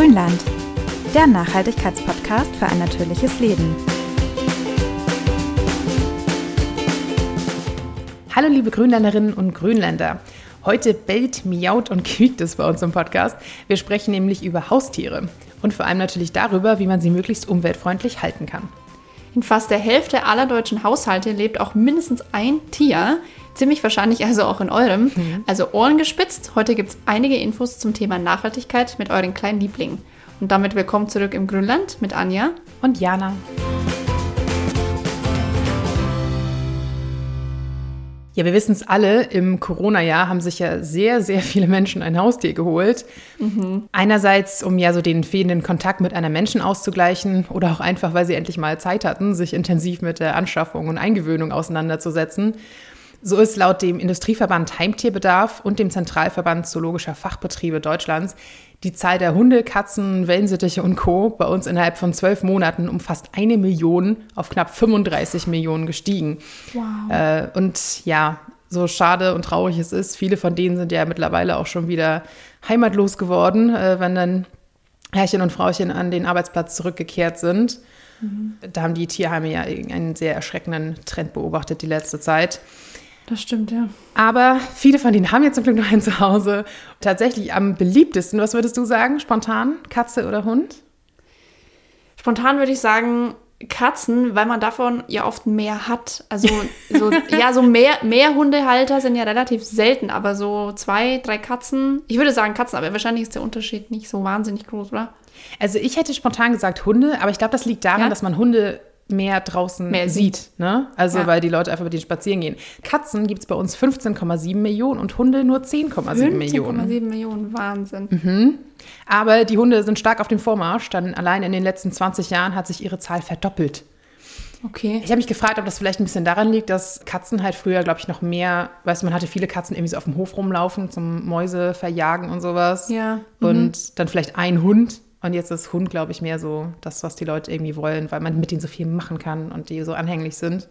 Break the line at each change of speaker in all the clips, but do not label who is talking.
Grünland, der Nachhaltigkeitspodcast für ein natürliches Leben.
Hallo liebe Grünländerinnen und Grünländer. Heute bellt, miaut und quiekt es bei uns im Podcast. Wir sprechen nämlich über Haustiere und vor allem natürlich darüber, wie man sie möglichst umweltfreundlich halten kann.
In fast der Hälfte aller deutschen Haushalte lebt auch mindestens ein Tier. Ziemlich wahrscheinlich also auch in eurem. Mhm. Also Ohren gespitzt. Heute gibt es einige Infos zum Thema Nachhaltigkeit mit euren kleinen Lieblingen. Und damit willkommen zurück im Grünland mit Anja
und Jana. Ja, wir wissen es alle, im Corona-Jahr haben sich ja sehr, sehr viele Menschen ein Haustier geholt. Mhm. Einerseits, um ja so den fehlenden Kontakt mit einem Menschen auszugleichen oder auch einfach, weil sie endlich mal Zeit hatten, sich intensiv mit der Anschaffung und Eingewöhnung auseinanderzusetzen. So ist laut dem Industrieverband Heimtierbedarf und dem Zentralverband Zoologischer Fachbetriebe Deutschlands die Zahl der Hunde, Katzen, Wellensittiche und Co. bei uns innerhalb von zwölf Monaten um fast eine Million auf knapp 35 Millionen gestiegen. Wow. Äh, und ja, so schade und traurig es ist, viele von denen sind ja mittlerweile auch schon wieder heimatlos geworden, äh, wenn dann Herrchen und Frauchen an den Arbeitsplatz zurückgekehrt sind. Mhm. Da haben die Tierheime ja einen sehr erschreckenden Trend beobachtet die letzte Zeit.
Das stimmt, ja.
Aber viele von denen haben jetzt zum Glück noch ein Zuhause. Tatsächlich am beliebtesten, was würdest du sagen? Spontan? Katze oder Hund?
Spontan würde ich sagen Katzen, weil man davon ja oft mehr hat. Also so, ja, so mehr, mehr Hundehalter sind ja relativ selten, aber so zwei, drei Katzen. Ich würde sagen Katzen, aber wahrscheinlich ist der Unterschied nicht so wahnsinnig groß, oder?
Also ich hätte spontan gesagt Hunde, aber ich glaube, das liegt daran, ja? dass man Hunde mehr draußen mehr sieht. Ne? Also ja. weil die Leute einfach mit denen spazieren gehen. Katzen gibt es bei uns 15,7 Millionen und Hunde nur 10,7 Millionen.
15,7 Millionen, Wahnsinn.
Mhm. Aber die Hunde sind stark auf dem Vormarsch, dann allein in den letzten 20 Jahren hat sich ihre Zahl verdoppelt.
Okay.
Ich habe mich gefragt, ob das vielleicht ein bisschen daran liegt, dass Katzen halt früher, glaube ich, noch mehr, weißt du, man hatte viele Katzen irgendwie so auf dem Hof rumlaufen zum Mäuse verjagen und sowas.
Ja.
Mhm. Und dann vielleicht ein Hund und jetzt ist Hund, glaube ich, mehr so das, was die Leute irgendwie wollen, weil man mit denen so viel machen kann und die so anhänglich sind.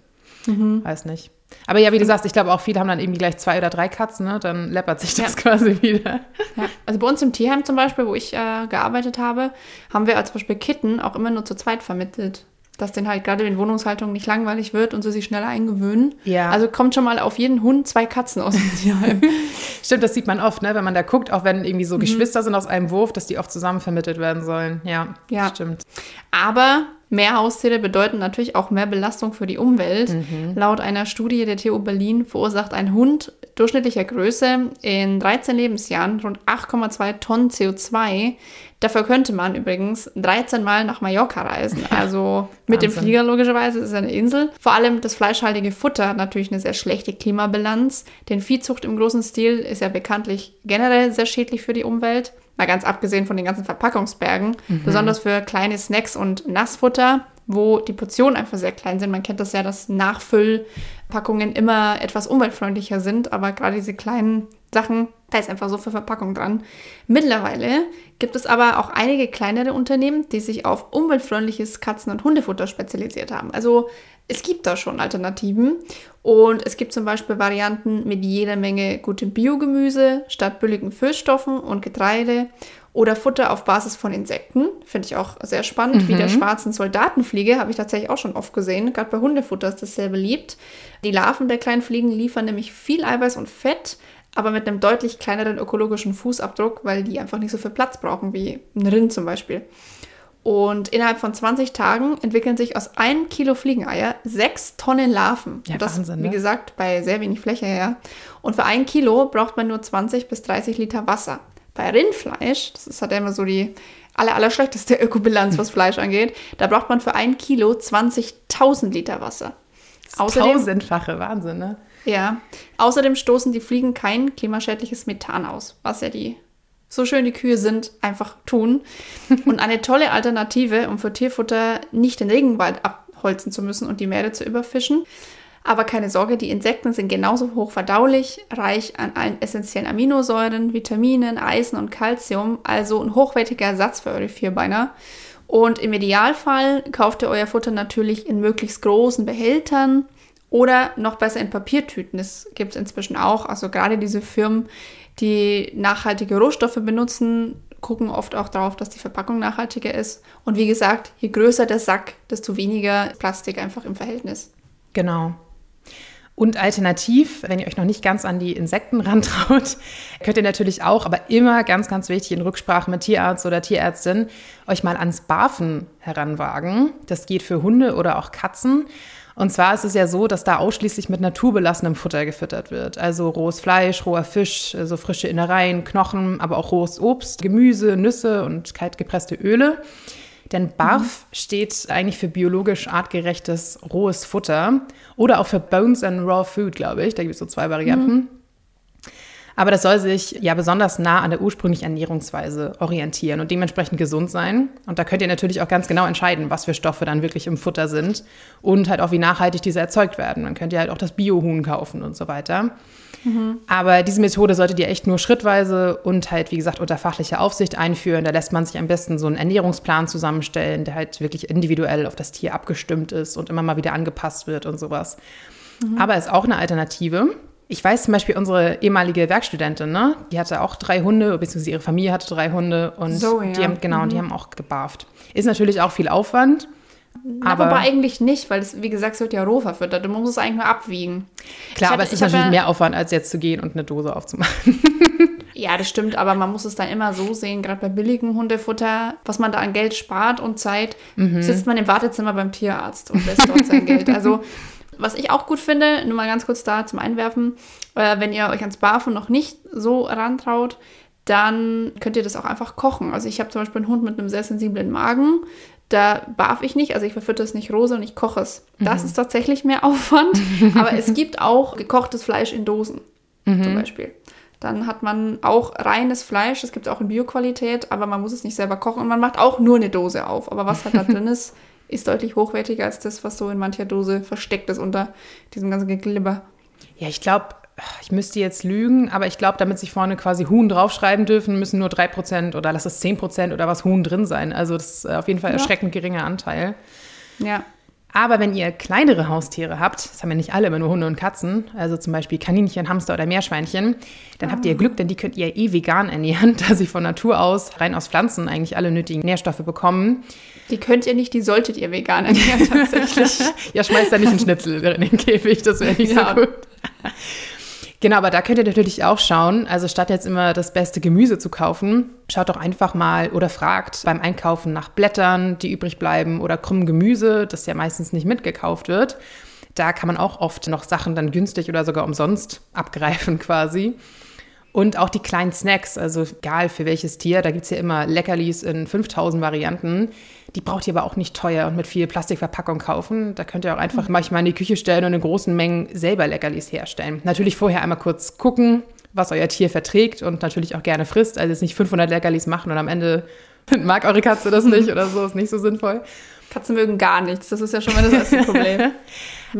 Mhm. Weiß nicht. Aber ja, wie du sagst, ich glaube auch viele haben dann irgendwie gleich zwei oder drei Katzen, ne? dann läppert sich das ja. quasi wieder.
Ja. Also bei uns im Tierheim zum Beispiel, wo ich äh, gearbeitet habe, haben wir als Beispiel Kitten auch immer nur zu zweit vermittelt dass denen halt gerade in Wohnungshaltung nicht langweilig wird und sie sich schneller eingewöhnen.
Ja.
Also kommt schon mal auf jeden Hund zwei Katzen aus dem Tierheim.
Stimmt, das sieht man oft, ne? wenn man da guckt, auch wenn irgendwie so mhm. Geschwister sind aus einem Wurf, dass die oft zusammen vermittelt werden sollen. Ja,
ja. stimmt. Aber mehr Haustiere bedeuten natürlich auch mehr Belastung für die Umwelt. Mhm. Laut einer Studie der TU Berlin verursacht ein Hund durchschnittlicher Größe in 13 Lebensjahren rund 8,2 Tonnen CO2. Dafür könnte man übrigens 13 Mal nach Mallorca reisen. Also mit dem Flieger logischerweise, ist eine Insel. Vor allem das fleischhaltige Futter hat natürlich eine sehr schlechte Klimabilanz. Denn Viehzucht im großen Stil ist ja bekanntlich generell sehr schädlich für die Umwelt. Mal ganz abgesehen von den ganzen Verpackungsbergen. Mhm. Besonders für kleine Snacks und Nassfutter wo die Portionen einfach sehr klein sind. Man kennt das ja, dass Nachfüllpackungen immer etwas umweltfreundlicher sind, aber gerade diese kleinen Sachen, da ist einfach so viel Verpackung dran. Mittlerweile gibt es aber auch einige kleinere Unternehmen, die sich auf umweltfreundliches Katzen- und Hundefutter spezialisiert haben. Also es gibt da schon Alternativen und es gibt zum Beispiel Varianten mit jeder Menge gutem Biogemüse statt billigen Füllstoffen und Getreide oder Futter auf Basis von Insekten. Finde ich auch sehr spannend. Mhm. Wie der mhm. schwarzen Soldatenfliege habe ich tatsächlich auch schon oft gesehen. Gerade bei Hundefutter ist das sehr beliebt. Die Larven der kleinen Fliegen liefern nämlich viel Eiweiß und Fett, aber mit einem deutlich kleineren ökologischen Fußabdruck, weil die einfach nicht so viel Platz brauchen wie ein Rind zum Beispiel. Und innerhalb von 20 Tagen entwickeln sich aus einem Kilo Fliegeneier sechs Tonnen Larven.
Ja,
das,
Wahnsinn,
ne? wie gesagt, bei sehr wenig Fläche, ja. Und für ein Kilo braucht man nur 20 bis 30 Liter Wasser. Bei Rindfleisch, das ist halt immer so die aller, aller schlechteste Ökobilanz, was Fleisch angeht, da braucht man für ein Kilo 20.000 Liter Wasser.
Außerdem, Tausendfache, Wahnsinn, ne?
Ja. Außerdem stoßen die Fliegen kein klimaschädliches Methan aus, was ja die so schön die Kühe sind, einfach tun. Und eine tolle Alternative, um für Tierfutter nicht den Regenwald abholzen zu müssen und die Meere zu überfischen. Aber keine Sorge, die Insekten sind genauso hoch verdaulich, reich an allen essentiellen Aminosäuren, Vitaminen, Eisen und Calcium, also ein hochwertiger Ersatz für eure Vierbeiner. Und im Idealfall kauft ihr euer Futter natürlich in möglichst großen Behältern oder noch besser in Papiertüten. Das gibt es inzwischen auch. Also gerade diese Firmen, die nachhaltige Rohstoffe benutzen gucken oft auch darauf, dass die Verpackung nachhaltiger ist. Und wie gesagt, je größer der Sack, desto weniger Plastik einfach im Verhältnis.
Genau. Und alternativ, wenn ihr euch noch nicht ganz an die Insekten rantraut, könnt ihr natürlich auch, aber immer ganz, ganz wichtig in Rücksprache mit Tierarzt oder Tierärztin, euch mal ans Barfen heranwagen. Das geht für Hunde oder auch Katzen. Und zwar ist es ja so, dass da ausschließlich mit naturbelassenem Futter gefüttert wird. Also rohes Fleisch, roher Fisch, so frische Innereien, Knochen, aber auch rohes Obst, Gemüse, Nüsse und kalt gepresste Öle. Denn BARF mhm. steht eigentlich für biologisch artgerechtes rohes Futter oder auch für Bones and Raw Food, glaube ich. Da gibt es so zwei Varianten. Mhm. Aber das soll sich ja besonders nah an der ursprünglichen Ernährungsweise orientieren und dementsprechend gesund sein. Und da könnt ihr natürlich auch ganz genau entscheiden, was für Stoffe dann wirklich im Futter sind und halt auch, wie nachhaltig diese erzeugt werden. Dann könnt ihr halt auch das Biohuhn kaufen und so weiter. Mhm. Aber diese Methode solltet ihr echt nur schrittweise und halt, wie gesagt, unter fachlicher Aufsicht einführen. Da lässt man sich am besten so einen Ernährungsplan zusammenstellen, der halt wirklich individuell auf das Tier abgestimmt ist und immer mal wieder angepasst wird und sowas. Mhm. Aber ist auch eine Alternative. Ich weiß zum Beispiel, unsere ehemalige Werkstudentin, ne, die hatte auch drei Hunde, beziehungsweise ihre Familie hatte drei Hunde und so, ja. die haben, genau, mhm. die haben auch gebarft. Ist natürlich auch viel Aufwand.
Na, aber, eigentlich nicht, weil es, wie gesagt, es wird ja roh verfüttert. Du musst es eigentlich nur abwiegen.
Klar, hatte, aber es ist natürlich mehr Aufwand, als jetzt zu gehen und eine Dose aufzumachen.
ja, das stimmt, aber man muss es dann immer so sehen, gerade bei billigem Hundefutter, was man da an Geld spart und Zeit, mhm. sitzt man im Wartezimmer beim Tierarzt und lässt dort sein Geld. Also was ich auch gut finde, nur mal ganz kurz da zum Einwerfen, äh, wenn ihr euch ans Barfen noch nicht so rantraut, dann könnt ihr das auch einfach kochen. Also ich habe zum Beispiel einen Hund mit einem sehr sensiblen Magen. Da barf ich nicht, also ich verfütter es nicht rosa und ich koche es. Das mhm. ist tatsächlich mehr Aufwand. aber es gibt auch gekochtes Fleisch in Dosen mhm. zum Beispiel. Dann hat man auch reines Fleisch, das gibt es auch in Bioqualität, aber man muss es nicht selber kochen und man macht auch nur eine Dose auf. Aber was halt da drin ist, ist deutlich hochwertiger als das, was so in mancher Dose versteckt ist unter diesem ganzen Geglibber.
Ja, ich glaube, ich müsste jetzt lügen, aber ich glaube, damit sich vorne quasi Huhn draufschreiben dürfen, müssen nur 3% oder lass es 10% oder was Huhn drin sein. Also das ist auf jeden Fall ja. erschreckend geringer Anteil.
Ja.
Aber wenn ihr kleinere Haustiere habt, das haben ja nicht alle immer nur Hunde und Katzen, also zum Beispiel Kaninchen, Hamster oder Meerschweinchen, dann ah. habt ihr Glück, denn die könnt ihr eh vegan ernähren, da sie von Natur aus rein aus Pflanzen eigentlich alle nötigen Nährstoffe bekommen.
Die könnt ihr nicht, die solltet ihr vegan ernähren tatsächlich.
ja, schmeißt da nicht einen Schnitzel in den Käfig, das wäre nicht ja. so gut. Genau, aber da könnt ihr natürlich auch schauen, also statt jetzt immer das beste Gemüse zu kaufen, schaut doch einfach mal oder fragt beim Einkaufen nach Blättern, die übrig bleiben oder krummem Gemüse, das ja meistens nicht mitgekauft wird. Da kann man auch oft noch Sachen dann günstig oder sogar umsonst abgreifen quasi. Und auch die kleinen Snacks, also egal für welches Tier, da gibt es ja immer Leckerlis in 5000 Varianten. Die braucht ihr aber auch nicht teuer und mit viel Plastikverpackung kaufen. Da könnt ihr auch einfach mhm. manchmal in die Küche stellen und in großen Mengen selber Leckerlis herstellen. Natürlich vorher einmal kurz gucken, was euer Tier verträgt und natürlich auch gerne frisst. Also jetzt nicht 500 Leckerlis machen und am Ende mag eure Katze das nicht oder so, ist nicht so sinnvoll.
Katzen mögen gar nichts, das ist ja schon mal das erste Problem.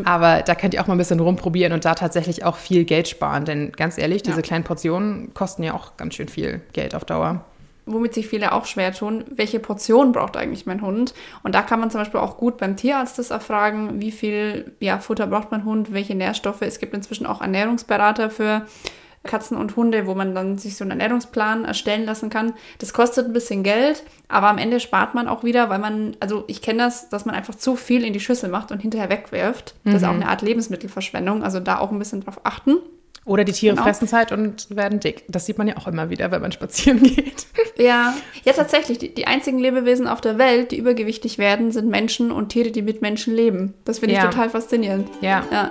Aber da könnt ihr auch mal ein bisschen rumprobieren und da tatsächlich auch viel Geld sparen. Denn ganz ehrlich, diese ja. kleinen Portionen kosten ja auch ganz schön viel Geld auf Dauer.
Womit sich viele auch schwer tun, welche Portion braucht eigentlich mein Hund? Und da kann man zum Beispiel auch gut beim Tierarzt das erfragen, wie viel ja, Futter braucht mein Hund, welche Nährstoffe. Es gibt inzwischen auch Ernährungsberater für Katzen und Hunde, wo man dann sich so einen Ernährungsplan erstellen lassen kann. Das kostet ein bisschen Geld, aber am Ende spart man auch wieder, weil man, also ich kenne das, dass man einfach zu viel in die Schüssel macht und hinterher wegwirft. Das ist auch mhm. eine Art Lebensmittelverschwendung, also da auch ein bisschen drauf achten.
Oder die Tiere genau. fressen es halt und werden dick. Das sieht man ja auch immer wieder, wenn man spazieren geht.
Ja, ja tatsächlich. Die, die einzigen Lebewesen auf der Welt, die übergewichtig werden, sind Menschen und Tiere, die mit Menschen leben. Das finde ich ja. total faszinierend.
Ja. ja.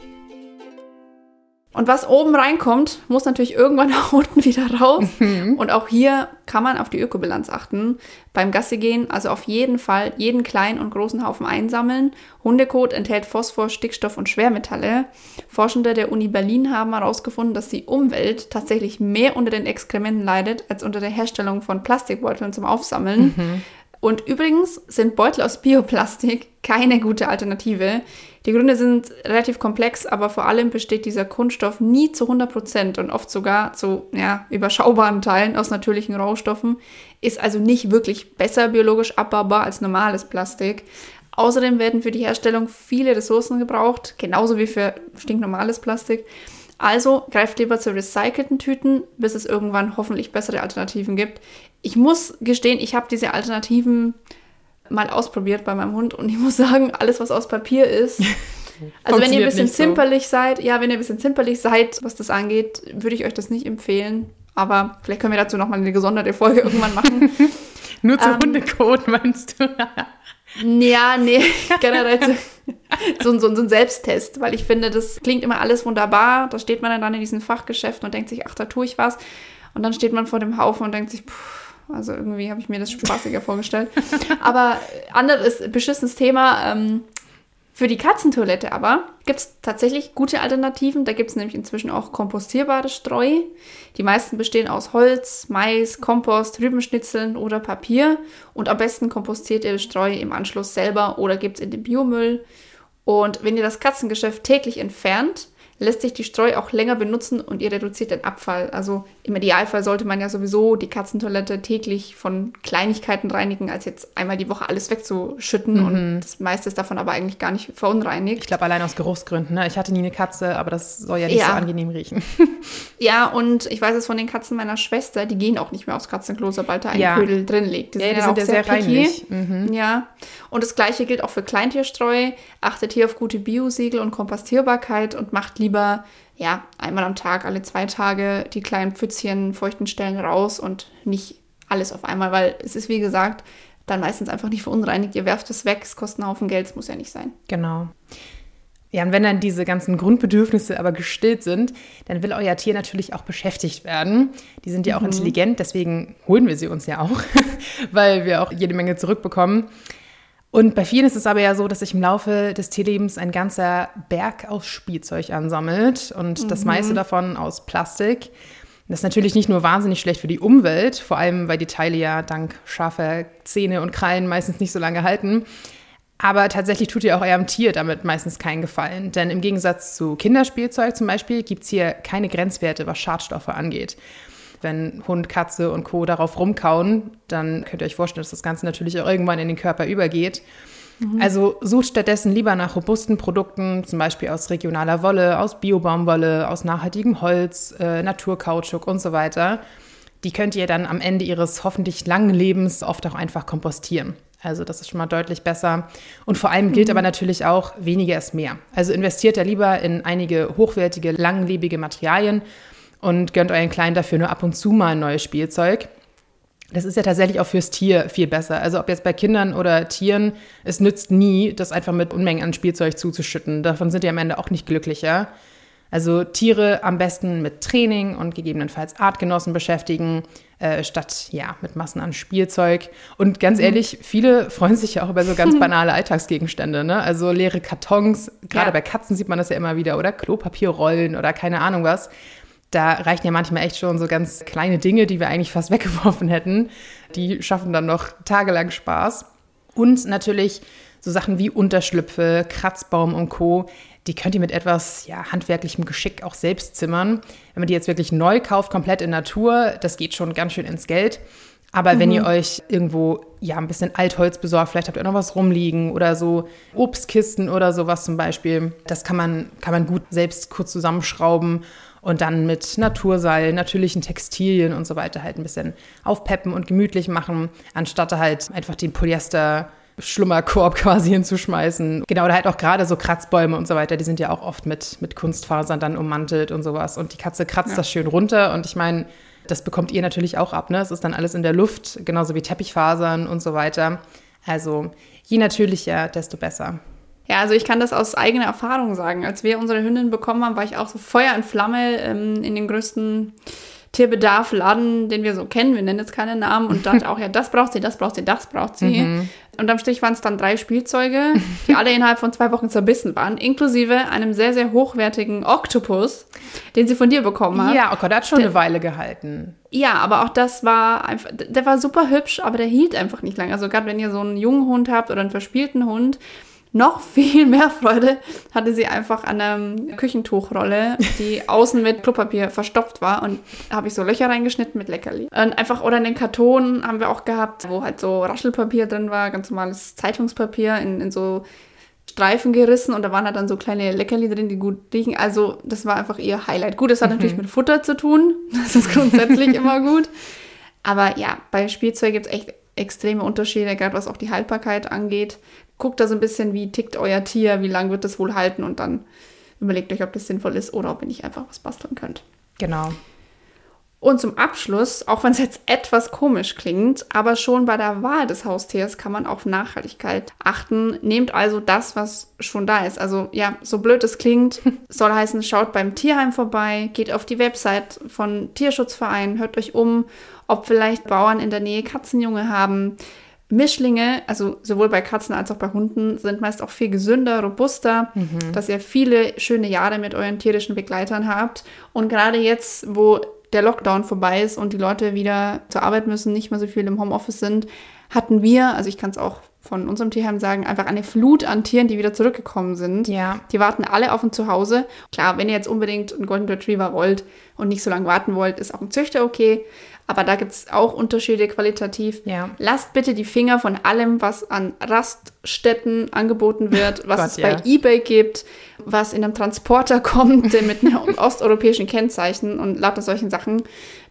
Und was oben reinkommt, muss natürlich irgendwann nach unten wieder raus. Mhm. Und auch hier kann man auf die Ökobilanz achten. Beim Gassi gehen also auf jeden Fall jeden kleinen und großen Haufen einsammeln. Hundekot enthält Phosphor, Stickstoff und Schwermetalle. Forschende der Uni Berlin haben herausgefunden, dass die Umwelt tatsächlich mehr unter den Exkrementen leidet als unter der Herstellung von Plastikbeuteln zum Aufsammeln. Mhm. Und übrigens sind Beutel aus Bioplastik keine gute Alternative. Die Gründe sind relativ komplex, aber vor allem besteht dieser Kunststoff nie zu 100% und oft sogar zu ja, überschaubaren Teilen aus natürlichen Rohstoffen, ist also nicht wirklich besser biologisch abbaubar als normales Plastik. Außerdem werden für die Herstellung viele Ressourcen gebraucht, genauso wie für stinknormales Plastik. Also greift lieber zu recycelten Tüten, bis es irgendwann hoffentlich bessere Alternativen gibt. Ich muss gestehen, ich habe diese Alternativen mal ausprobiert bei meinem Hund und ich muss sagen, alles, was aus Papier ist. Also wenn ihr ein bisschen zimperlich so. seid, ja, wenn ihr ein bisschen zimperlich seid, was das angeht, würde ich euch das nicht empfehlen. Aber vielleicht können wir dazu nochmal eine gesonderte Folge irgendwann machen.
Nur zu ähm, Hundekot, meinst du?
ja, nee, generell so, so, so, ein Selbsttest, weil ich finde, das klingt immer alles wunderbar. Da steht man dann in diesen Fachgeschäften und denkt sich, ach, da tue ich was. Und dann steht man vor dem Haufen und denkt sich, pff, also irgendwie habe ich mir das spaßiger vorgestellt. Aber anderes beschissenes Thema. Ähm, für die Katzentoilette aber gibt es tatsächlich gute Alternativen. Da gibt es nämlich inzwischen auch kompostierbare Streu. Die meisten bestehen aus Holz, Mais, Kompost, Rübenschnitzeln oder Papier. Und am besten kompostiert ihr Streu im Anschluss selber oder gibt es in den Biomüll. Und wenn ihr das Katzengeschäft täglich entfernt, lässt sich die Streu auch länger benutzen und ihr reduziert den Abfall. Also im Idealfall sollte man ja sowieso die Katzentoilette täglich von Kleinigkeiten reinigen, als jetzt einmal die Woche alles wegzuschütten mhm. und das meiste ist davon aber eigentlich gar nicht verunreinigt.
Ich glaube allein aus Geruchsgründen. Ne? Ich hatte nie eine Katze, aber das soll ja nicht ja. so angenehm riechen.
ja, und ich weiß es von den Katzen meiner Schwester, die gehen auch nicht mehr aufs Katzenklo, sobald da ein ja. Ködel drin liegt.
Die ja, sind, die sind ja sehr, sehr reinlich.
Mhm. Ja, und das gleiche gilt auch für Kleintierstreu. Achtet hier auf gute Biosiegel und Kompostierbarkeit und macht lieber lieber ja, einmal am Tag, alle zwei Tage die kleinen Pfützchen, feuchten Stellen raus und nicht alles auf einmal, weil es ist, wie gesagt, dann meistens einfach nicht verunreinigt. Ihr werft es weg, es kostet einen Haufen Geld, es muss ja nicht sein.
Genau. Ja, und wenn dann diese ganzen Grundbedürfnisse aber gestillt sind, dann will euer Tier natürlich auch beschäftigt werden. Die sind ja auch mhm. intelligent, deswegen holen wir sie uns ja auch, weil wir auch jede Menge zurückbekommen. Und bei vielen ist es aber ja so, dass sich im Laufe des Tierlebens ein ganzer Berg aus Spielzeug ansammelt und mhm. das meiste davon aus Plastik. Das ist natürlich nicht nur wahnsinnig schlecht für die Umwelt, vor allem weil die Teile ja dank scharfer Zähne und Krallen meistens nicht so lange halten. Aber tatsächlich tut ihr auch eurem Tier damit meistens keinen Gefallen. Denn im Gegensatz zu Kinderspielzeug zum Beispiel gibt es hier keine Grenzwerte, was Schadstoffe angeht wenn Hund, Katze und Co. darauf rumkauen, dann könnt ihr euch vorstellen, dass das Ganze natürlich auch irgendwann in den Körper übergeht. Mhm. Also sucht stattdessen lieber nach robusten Produkten, zum Beispiel aus regionaler Wolle, aus Biobaumwolle, aus nachhaltigem Holz, äh, Naturkautschuk und so weiter. Die könnt ihr dann am Ende ihres hoffentlich langen Lebens oft auch einfach kompostieren. Also das ist schon mal deutlich besser. Und vor allem gilt mhm. aber natürlich auch, weniger ist mehr. Also investiert da lieber in einige hochwertige, langlebige Materialien und gönnt euren Kleinen dafür nur ab und zu mal ein neues Spielzeug. Das ist ja tatsächlich auch fürs Tier viel besser. Also ob jetzt bei Kindern oder Tieren, es nützt nie, das einfach mit Unmengen an Spielzeug zuzuschütten. Davon sind die am Ende auch nicht glücklicher. Also Tiere am besten mit Training und gegebenenfalls Artgenossen beschäftigen, äh, statt ja mit Massen an Spielzeug. Und ganz mhm. ehrlich, viele freuen sich ja auch über so ganz banale Alltagsgegenstände. Ne? Also leere Kartons, gerade ja. bei Katzen sieht man das ja immer wieder, oder Klopapierrollen oder keine Ahnung was da reichen ja manchmal echt schon so ganz kleine Dinge, die wir eigentlich fast weggeworfen hätten. Die schaffen dann noch tagelang Spaß. Und natürlich so Sachen wie Unterschlüpfe, Kratzbaum und Co. Die könnt ihr mit etwas ja, handwerklichem Geschick auch selbst zimmern. Wenn man die jetzt wirklich neu kauft, komplett in Natur, das geht schon ganz schön ins Geld. Aber mhm. wenn ihr euch irgendwo ja ein bisschen Altholz besorgt, vielleicht habt ihr noch was rumliegen oder so Obstkisten oder sowas zum Beispiel, das kann man, kann man gut selbst kurz zusammenschrauben und dann mit Naturseil, natürlichen Textilien und so weiter halt ein bisschen aufpeppen und gemütlich machen, anstatt halt einfach den Polyester Schlummerkorb quasi hinzuschmeißen. Genau, oder halt auch gerade so Kratzbäume und so weiter, die sind ja auch oft mit, mit Kunstfasern dann ummantelt und sowas. Und die Katze kratzt ja. das schön runter und ich meine, das bekommt ihr natürlich auch ab, ne? Es ist dann alles in der Luft, genauso wie Teppichfasern und so weiter. Also je natürlicher, desto besser.
Ja, also ich kann das aus eigener Erfahrung sagen. Als wir unsere Hündin bekommen haben, war ich auch so Feuer und Flamme ähm, in den größten Tierbedarf-Laden, den wir so kennen. Wir nennen jetzt keine Namen und dachte auch, ja, das braucht sie, das braucht sie, das braucht sie. Mhm. Und am Stich waren es dann drei Spielzeuge, die alle innerhalb von zwei Wochen zerbissen waren, inklusive einem sehr, sehr hochwertigen Oktopus, den sie von dir bekommen hat.
Ja, oh Gott, der hat schon der, eine Weile gehalten.
Ja, aber auch das war einfach, der war super hübsch, aber der hielt einfach nicht lange. Also gerade wenn ihr so einen jungen Hund habt oder einen verspielten Hund, noch viel mehr Freude hatte sie einfach an einer Küchentuchrolle, die außen mit Klopapier verstopft war und habe ich so Löcher reingeschnitten mit Leckerli. Und einfach, oder in den Karton haben wir auch gehabt, wo halt so Raschelpapier drin war, ganz normales Zeitungspapier in, in so Streifen gerissen und da waren halt dann so kleine Leckerli drin, die gut riechen. Also das war einfach ihr Highlight. Gut, das hat mhm. natürlich mit Futter zu tun. Das ist grundsätzlich immer gut. Aber ja, bei Spielzeug gibt es echt extreme Unterschiede, gerade was auch die Haltbarkeit angeht guckt da so ein bisschen, wie tickt euer Tier, wie lange wird das wohl halten und dann überlegt euch, ob das sinnvoll ist oder ob ihr nicht einfach was basteln könnt.
Genau.
Und zum Abschluss, auch wenn es jetzt etwas komisch klingt, aber schon bei der Wahl des Haustiers kann man auf Nachhaltigkeit achten. Nehmt also das, was schon da ist. Also ja, so blöd es klingt, soll heißen, schaut beim Tierheim vorbei, geht auf die Website von Tierschutzvereinen, hört euch um, ob vielleicht Bauern in der Nähe Katzenjunge haben. Mischlinge, also sowohl bei Katzen als auch bei Hunden, sind meist auch viel gesünder, robuster, mhm. dass ihr viele schöne Jahre mit euren tierischen Begleitern habt. Und gerade jetzt, wo der Lockdown vorbei ist und die Leute wieder zur Arbeit müssen, nicht mehr so viel im Homeoffice sind, hatten wir, also ich kann es auch von unserem Tierheim sagen, einfach eine Flut an Tieren, die wieder zurückgekommen sind.
Ja.
Die warten alle auf ein Zuhause. Klar, wenn ihr jetzt unbedingt einen Golden Retriever wollt und nicht so lange warten wollt, ist auch ein Züchter okay. Aber da gibt es auch Unterschiede qualitativ.
Ja.
Lasst bitte die Finger von allem, was an Raststätten angeboten wird, was Gott, es bei eBay gibt, was in einem Transporter kommt mit einem osteuropäischen Kennzeichen und lauter solchen Sachen.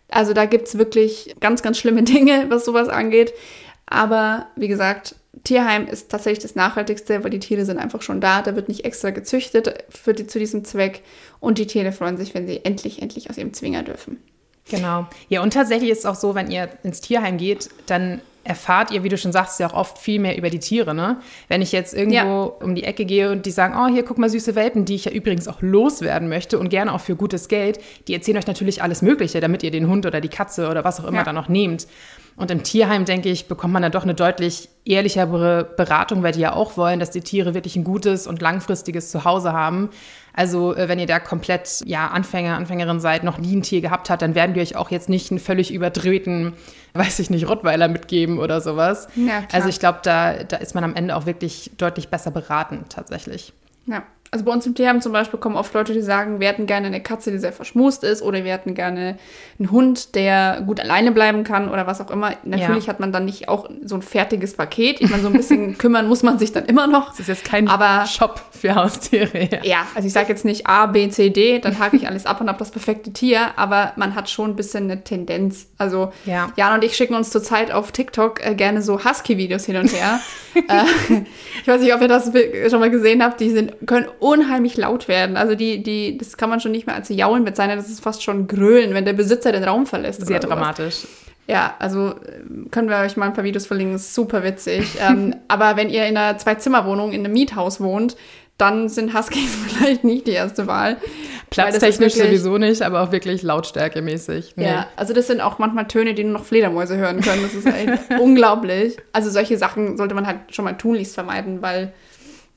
Also da gibt es wirklich ganz, ganz schlimme Dinge, was sowas angeht. Aber wie gesagt, Tierheim ist tatsächlich das Nachhaltigste, weil die Tiere sind einfach schon da. Da wird nicht extra gezüchtet für die, zu diesem Zweck. Und die Tiere freuen sich, wenn sie endlich, endlich aus ihrem Zwinger dürfen.
Genau. Ja, und tatsächlich ist es auch so, wenn ihr ins Tierheim geht, dann erfahrt ihr, wie du schon sagst, ja auch oft viel mehr über die Tiere. Ne? Wenn ich jetzt irgendwo ja. um die Ecke gehe und die sagen, oh, hier guck mal süße Welpen, die ich ja übrigens auch loswerden möchte und gerne auch für gutes Geld, die erzählen euch natürlich alles Mögliche, damit ihr den Hund oder die Katze oder was auch immer ja. dann noch nehmt. Und im Tierheim, denke ich, bekommt man dann doch eine deutlich ehrlichere Beratung, weil die ja auch wollen, dass die Tiere wirklich ein gutes und langfristiges Zuhause haben. Also äh, wenn ihr da komplett ja, Anfänger, Anfängerin seid, noch nie ein Tier gehabt habt, dann werden die euch auch jetzt nicht einen völlig überdrehten, weiß ich nicht, Rottweiler mitgeben oder sowas. Ja, also ich glaube, da, da ist man am Ende auch wirklich deutlich besser beraten tatsächlich.
Ja, also bei uns im Tierheim zum Beispiel kommen oft Leute, die sagen, wir hätten gerne eine Katze, die sehr verschmust ist oder wir hätten gerne einen Hund, der gut alleine bleiben kann oder was auch immer. Natürlich ja. hat man dann nicht auch so ein fertiges Paket. Ich meine, so ein bisschen kümmern muss man sich dann immer noch.
Das ist jetzt kein aber, Shop für Haustiere.
Ja, ja also ich sage jetzt nicht A, B, C, D, dann hake ich alles ab und habe das perfekte Tier, aber man hat schon ein bisschen eine Tendenz. Also ja. Jan und ich schicken uns zurzeit auf TikTok äh, gerne so Husky-Videos hin und her. äh, ich weiß nicht, ob ihr das schon mal gesehen habt, die sind, können unheimlich laut werden. Also die, die, das kann man schon nicht mehr als Jaulen bezeichnen, das ist fast schon Grölen, wenn der Besitzer den Raum verlässt.
Sehr dramatisch.
Ja, also äh, können wir euch mal ein paar Videos verlinken, ist super witzig. ähm, aber wenn ihr in einer Zwei-Zimmer-Wohnung in einem Miethaus wohnt, dann sind Huskies vielleicht nicht die erste Wahl.
Platztechnisch wirklich, sowieso nicht, aber auch wirklich lautstärkemäßig.
Nee. Ja, also das sind auch manchmal Töne, die nur noch Fledermäuse hören können. Das ist halt unglaublich. Also solche Sachen sollte man halt schon mal tunlichst vermeiden, weil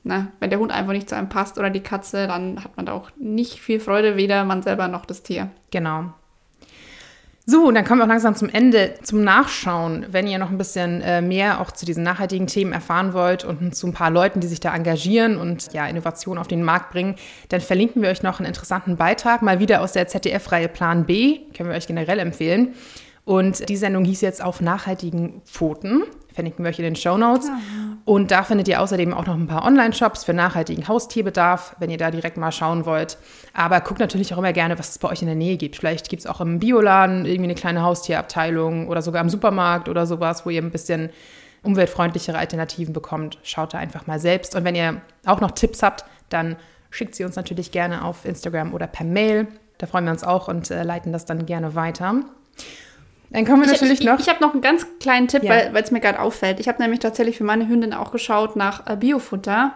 na, wenn der Hund einfach nicht zu einem passt oder die Katze, dann hat man da auch nicht viel Freude, weder man selber noch das Tier.
Genau. So, und dann kommen wir auch langsam zum Ende, zum Nachschauen. Wenn ihr noch ein bisschen äh, mehr auch zu diesen nachhaltigen Themen erfahren wollt und zu ein paar Leuten, die sich da engagieren und ja, Innovationen auf den Markt bringen, dann verlinken wir euch noch einen interessanten Beitrag, mal wieder aus der ZDF-Reihe Plan B, können wir euch generell empfehlen. Und die Sendung hieß jetzt auf nachhaltigen Pfoten verlinken wir euch in den Show Notes. Und da findet ihr außerdem auch noch ein paar Online-Shops für nachhaltigen Haustierbedarf, wenn ihr da direkt mal schauen wollt. Aber guckt natürlich auch immer gerne, was es bei euch in der Nähe gibt. Vielleicht gibt es auch im Bioladen irgendwie eine kleine Haustierabteilung oder sogar im Supermarkt oder sowas, wo ihr ein bisschen umweltfreundlichere Alternativen bekommt. Schaut da einfach mal selbst. Und wenn ihr auch noch Tipps habt, dann schickt sie uns natürlich gerne auf Instagram oder per Mail. Da freuen wir uns auch und äh, leiten das dann gerne weiter. Dann kommen wir ich, natürlich
ich,
noch.
Ich, habe noch einen ganz kleinen Tipp, ja. weil es mir gerade auffällt. Ich habe nämlich tatsächlich für meine Hündin auch geschaut nach äh, Biofutter.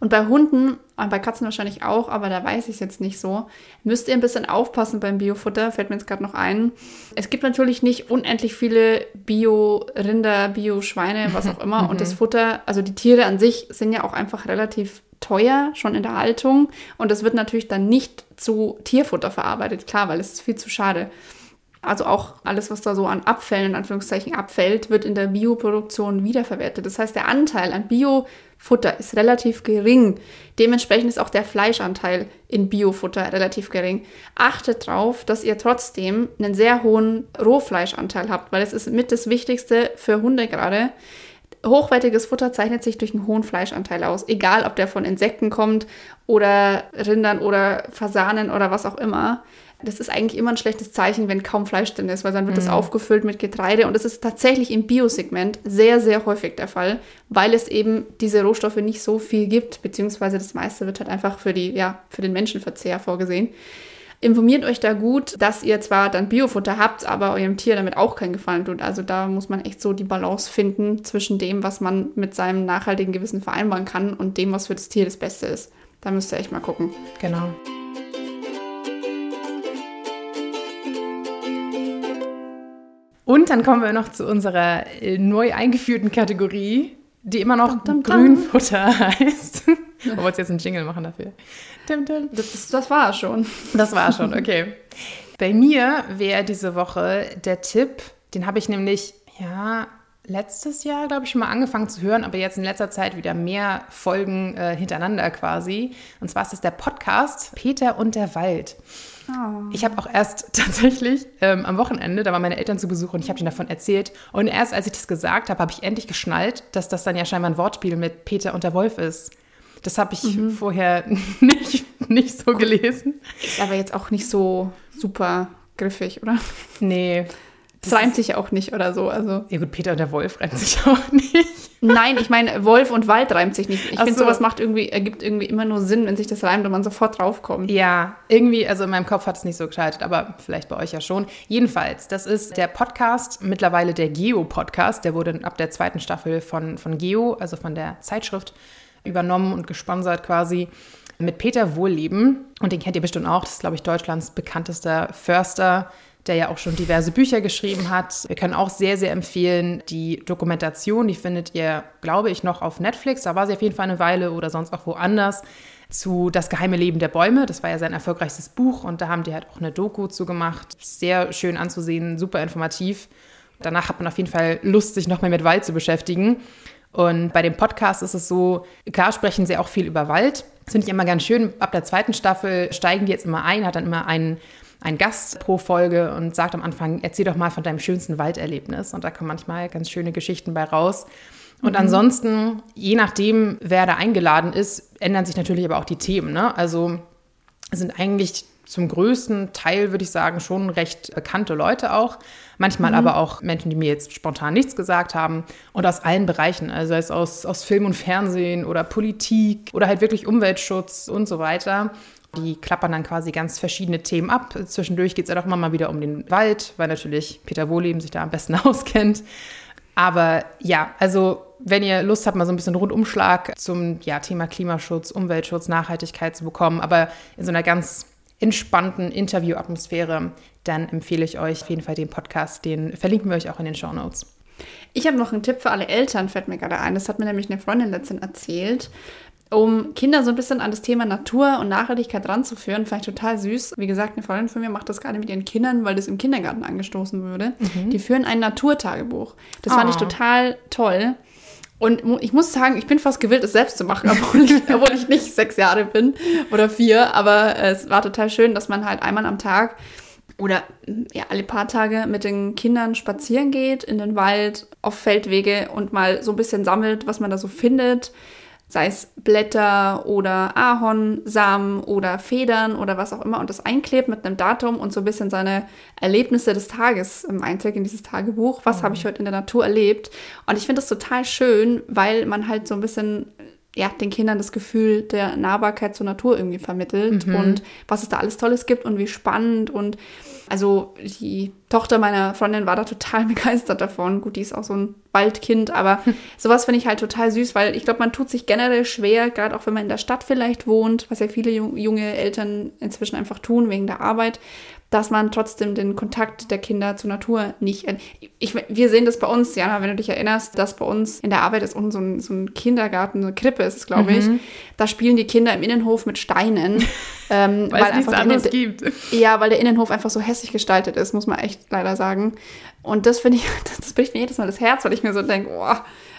Und bei Hunden, bei Katzen wahrscheinlich auch, aber da weiß ich es jetzt nicht so, müsst ihr ein bisschen aufpassen beim Biofutter, fällt mir jetzt gerade noch ein. Es gibt natürlich nicht unendlich viele Bio-Rinder, Bio-Schweine, was auch immer. und das Futter, also die Tiere an sich sind ja auch einfach relativ teuer, schon in der Haltung. Und das wird natürlich dann nicht zu Tierfutter verarbeitet, klar, weil es ist viel zu schade. Also auch alles, was da so an Abfällen, in Anführungszeichen, abfällt, wird in der Bioproduktion wiederverwertet. Das heißt, der Anteil an Biofutter ist relativ gering. Dementsprechend ist auch der Fleischanteil in Biofutter relativ gering. Achtet darauf, dass ihr trotzdem einen sehr hohen Rohfleischanteil habt, weil es ist mit das Wichtigste für Hunde gerade. Hochwertiges Futter zeichnet sich durch einen hohen Fleischanteil aus, egal ob der von Insekten kommt oder Rindern oder Fasanen oder was auch immer das ist eigentlich immer ein schlechtes Zeichen, wenn kaum Fleisch drin ist, weil dann wird mhm. das aufgefüllt mit Getreide. Und das ist tatsächlich im Biosegment sehr, sehr häufig der Fall, weil es eben diese Rohstoffe nicht so viel gibt, beziehungsweise das meiste wird halt einfach für, die, ja, für den Menschenverzehr vorgesehen. Informiert euch da gut, dass ihr zwar dann Biofutter habt, aber eurem Tier damit auch keinen Gefallen tut. Also da muss man echt so die Balance finden zwischen dem, was man mit seinem nachhaltigen Gewissen vereinbaren kann und dem, was für das Tier das Beste ist. Da müsst ihr echt mal gucken.
Genau. Und dann kommen wir noch zu unserer äh, neu eingeführten Kategorie, die immer noch dum, dum, Grünfutter heißt. Wollen wir jetzt einen Jingle machen dafür?
Dum, das, das war schon.
Das war schon, okay. Bei mir wäre diese Woche der Tipp, den habe ich nämlich, ja, letztes Jahr, glaube ich, schon mal angefangen zu hören, aber jetzt in letzter Zeit wieder mehr Folgen äh, hintereinander quasi. Und zwar ist es der Podcast Peter und der Wald. Oh. Ich habe auch erst tatsächlich ähm, am Wochenende, da waren meine Eltern zu Besuch und ich habe ihnen davon erzählt. Und erst als ich das gesagt habe, habe ich endlich geschnallt, dass das dann ja scheinbar ein Wortspiel mit Peter und der Wolf ist. Das habe ich mhm. vorher nicht, nicht so gelesen.
Ist aber jetzt auch nicht so super griffig, oder?
Nee,
das reimt sich auch nicht oder so. Also.
Ja gut, Peter und der Wolf reimt sich auch nicht.
Nein, ich meine, Wolf und Wald reimt sich nicht. Ich finde, so. sowas macht irgendwie, ergibt irgendwie immer nur Sinn, wenn sich das reimt und man sofort draufkommt.
Ja, irgendwie, also in meinem Kopf hat es nicht so geschaltet, aber vielleicht bei euch ja schon. Jedenfalls, das ist der Podcast, mittlerweile der Geo-Podcast. Der wurde ab der zweiten Staffel von, von Geo, also von der Zeitschrift, übernommen und gesponsert quasi mit Peter Wohlleben. Und den kennt ihr bestimmt auch. Das ist, glaube ich, Deutschlands bekanntester Förster der ja auch schon diverse Bücher geschrieben hat. Wir können auch sehr, sehr empfehlen die Dokumentation, die findet ihr, glaube ich, noch auf Netflix. Da war sie auf jeden Fall eine Weile oder sonst auch woanders zu Das geheime Leben der Bäume. Das war ja sein erfolgreichstes Buch und da haben die halt auch eine Doku zu gemacht. Sehr schön anzusehen, super informativ. Danach hat man auf jeden Fall Lust, sich noch mehr mit Wald zu beschäftigen. Und bei dem Podcast ist es so, klar sprechen sie auch viel über Wald. Das finde ich immer ganz schön. Ab der zweiten Staffel steigen die jetzt immer ein, hat dann immer einen ein Gast pro Folge und sagt am Anfang, erzähl doch mal von deinem schönsten Walderlebnis. Und da kommen manchmal ganz schöne Geschichten bei raus. Und mhm. ansonsten, je nachdem, wer da eingeladen ist, ändern sich natürlich aber auch die Themen. Ne? Also sind eigentlich zum größten Teil, würde ich sagen, schon recht bekannte Leute auch. Manchmal mhm. aber auch Menschen, die mir jetzt spontan nichts gesagt haben. Und aus allen Bereichen, also aus, aus Film und Fernsehen oder Politik oder halt wirklich Umweltschutz und so weiter. Die klappern dann quasi ganz verschiedene Themen ab. Zwischendurch geht es auch immer mal wieder um den Wald, weil natürlich Peter Wohleben sich da am besten auskennt. Aber ja, also wenn ihr Lust habt, mal so ein bisschen Rundumschlag zum ja, Thema Klimaschutz, Umweltschutz, Nachhaltigkeit zu bekommen, aber in so einer ganz entspannten Interview-Atmosphäre, dann empfehle ich euch auf jeden Fall den Podcast. Den verlinken wir euch auch in den Show Notes.
Ich habe noch einen Tipp für alle Eltern, fällt mir gerade ein. Das hat mir nämlich eine Freundin letztens erzählt um Kinder so ein bisschen an das Thema Natur und Nachhaltigkeit ranzuführen. Vielleicht total süß. Wie gesagt, eine Freundin von mir macht das gerade mit ihren Kindern, weil das im Kindergarten angestoßen würde. Mhm. Die führen ein Naturtagebuch. Das oh. fand ich ah. total toll. Und ich muss sagen, ich bin fast gewillt, es selbst zu machen, obwohl ich, obwohl ich nicht sechs Jahre bin oder vier. Aber es war total schön, dass man halt einmal am Tag oder ja, alle paar Tage mit den Kindern spazieren geht, in den Wald, auf Feldwege und mal so ein bisschen sammelt, was man da so findet sei es Blätter oder Ahornsamen oder Federn oder was auch immer und das einklebt mit einem Datum und so ein bisschen seine Erlebnisse des Tages im einträgt in dieses Tagebuch. Was mhm. habe ich heute in der Natur erlebt? Und ich finde das total schön, weil man halt so ein bisschen ja, den Kindern das Gefühl der Nahbarkeit zur Natur irgendwie vermittelt
Mhm.
und was es da alles Tolles gibt und wie spannend und also die Tochter meiner Freundin war da total begeistert davon. Gut, die ist auch so ein Waldkind, aber sowas finde ich halt total süß, weil ich glaube, man tut sich generell schwer, gerade auch wenn man in der Stadt vielleicht wohnt, was ja viele ju- junge Eltern inzwischen einfach tun wegen der Arbeit, dass man trotzdem den Kontakt der Kinder zur Natur nicht. Ich, wir sehen das bei uns, Jana, wenn du dich erinnerst, dass bei uns in der Arbeit ist unten so ein, so ein Kindergarten, so eine Krippe ist es, glaube ich. Da spielen die Kinder im Innenhof mit Steinen. ähm,
Weil es nichts
der
anderes gibt.
ja, weil der Innenhof einfach so hässlich gestaltet ist, muss man echt leider sagen. Und das finde ich, das, das bricht mir jedes Mal das Herz, weil ich mir so denke, oh,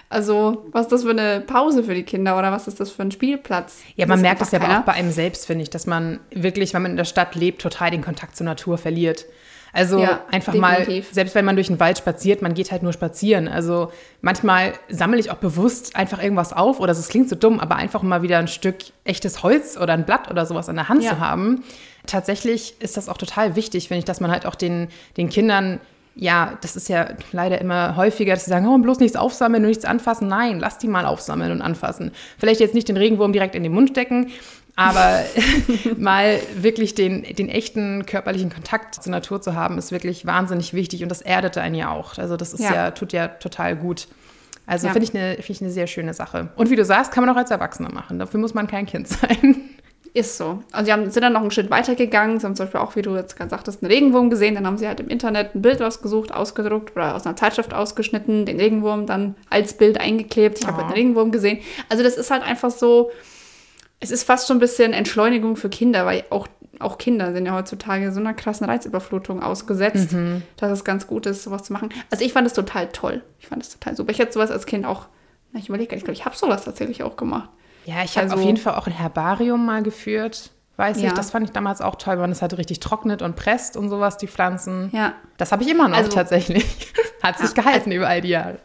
also was ist das für eine Pause für die Kinder oder was ist das für ein Spielplatz?
Ja, man
Das
merkt es ja auch bei einem selbst, finde ich, dass man wirklich, wenn man in der Stadt lebt, total den Kontakt zur Natur verliert. Also
Ja,
einfach mal,
definitiv.
selbst wenn man durch den Wald spaziert, man geht halt nur spazieren. Also manchmal sammle ich auch bewusst einfach irgendwas auf oder es klingt so dumm, aber einfach mal wieder ein Stück echtes Holz oder ein Blatt oder sowas in der Hand
Ja.
zu haben. Tatsächlich ist das auch total wichtig, finde ich, dass man halt auch den, den Kindern ja, das ist ja leider immer häufiger, dass sie sagen, oh, bloß nichts aufsammeln und nichts anfassen. Nein, lass die mal aufsammeln und anfassen. Vielleicht jetzt nicht den Regenwurm direkt in den Mund stecken, aber mal wirklich den, den echten körperlichen Kontakt zur Natur zu haben, ist wirklich wahnsinnig wichtig und das erdet einen ja auch. Also das ist ja,
Ja.
tut ja total gut. Also
Ja.
finde ich, eine, finde ich eine sehr schöne Sache. Und wie du sagst, kann man auch als Erwachsener machen. Dafür muss man kein Kind sein.
Ist so. Also sie haben, sind dann noch einen Schritt weiter gegangen. Sie haben zum Beispiel auch, wie du jetzt gerade sagtest, einen Regenwurm gesehen. Dann haben sie halt im Internet ein Bild rausgesucht, ausgedruckt oder aus einer Zeitschrift ausgeschnitten, den Regenwurm dann als Bild eingeklebt. Ich habe
Oh.
halt einen Regenwurm gesehen. Also das ist halt einfach so, es ist fast schon ein bisschen Entschleunigung für Kinder, weil auch, auch Kinder sind ja heutzutage so einer krassen Reizüberflutung ausgesetzt,
Mhm.
dass es ganz gut ist, sowas zu machen. Also ich fand es total toll. Ich fand es total super. Ich hätte sowas als Kind auch, na, ich überlege, ich glaube, ich habe sowas tatsächlich auch gemacht.
Ja, ich habe
Also-
auf jeden Fall auch ein Herbarium mal geführt. Weiß ich,
Ja.
das fand ich damals auch toll, weil man das halt richtig trocknet und presst und sowas, die Pflanzen.
Ja.
Das habe ich immer noch
Also-
tatsächlich. Hat sich
Ja,
gehalten über all die Jahre.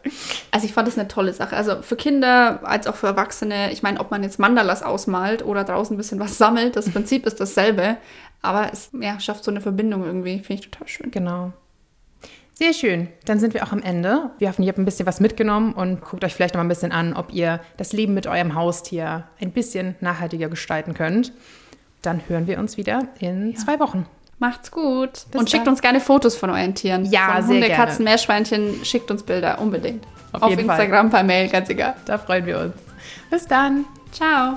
Also ich fand das eine tolle Sache. Also für Kinder als auch für Erwachsene. Ich meine, ob man jetzt Mandalas ausmalt oder draußen ein bisschen was sammelt, das Prinzip ist dasselbe. Aber es ja, schafft so eine Verbindung irgendwie. Finde ich total schön.
Genau. Sehr schön. Dann sind wir auch am Ende. Wir hoffen, ihr habt ein bisschen was mitgenommen und guckt euch vielleicht noch mal ein bisschen an, ob ihr das Leben mit eurem Haustier ein bisschen nachhaltiger gestalten könnt. Dann hören wir uns wieder in zwei Wochen.
Macht's gut.
Bis
Und schickt
dann.
uns gerne Fotos von euren Tieren.
Ja,
von
sehr
Hunde,
gerne.
Katzen, Meerschweinchen. Schickt uns Bilder, unbedingt.
Auf
Auf
jeden Fall.
Instagram, per Mail, ganz egal.
Da freuen wir uns. Bis dann.
Ciao.